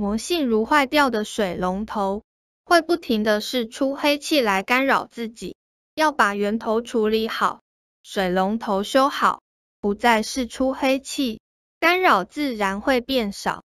魔性如坏掉的水龙头，会不停的释出黑气来干扰自己，要把源头处理好，水龙头修好，不再释出黑气，干扰自然会变少。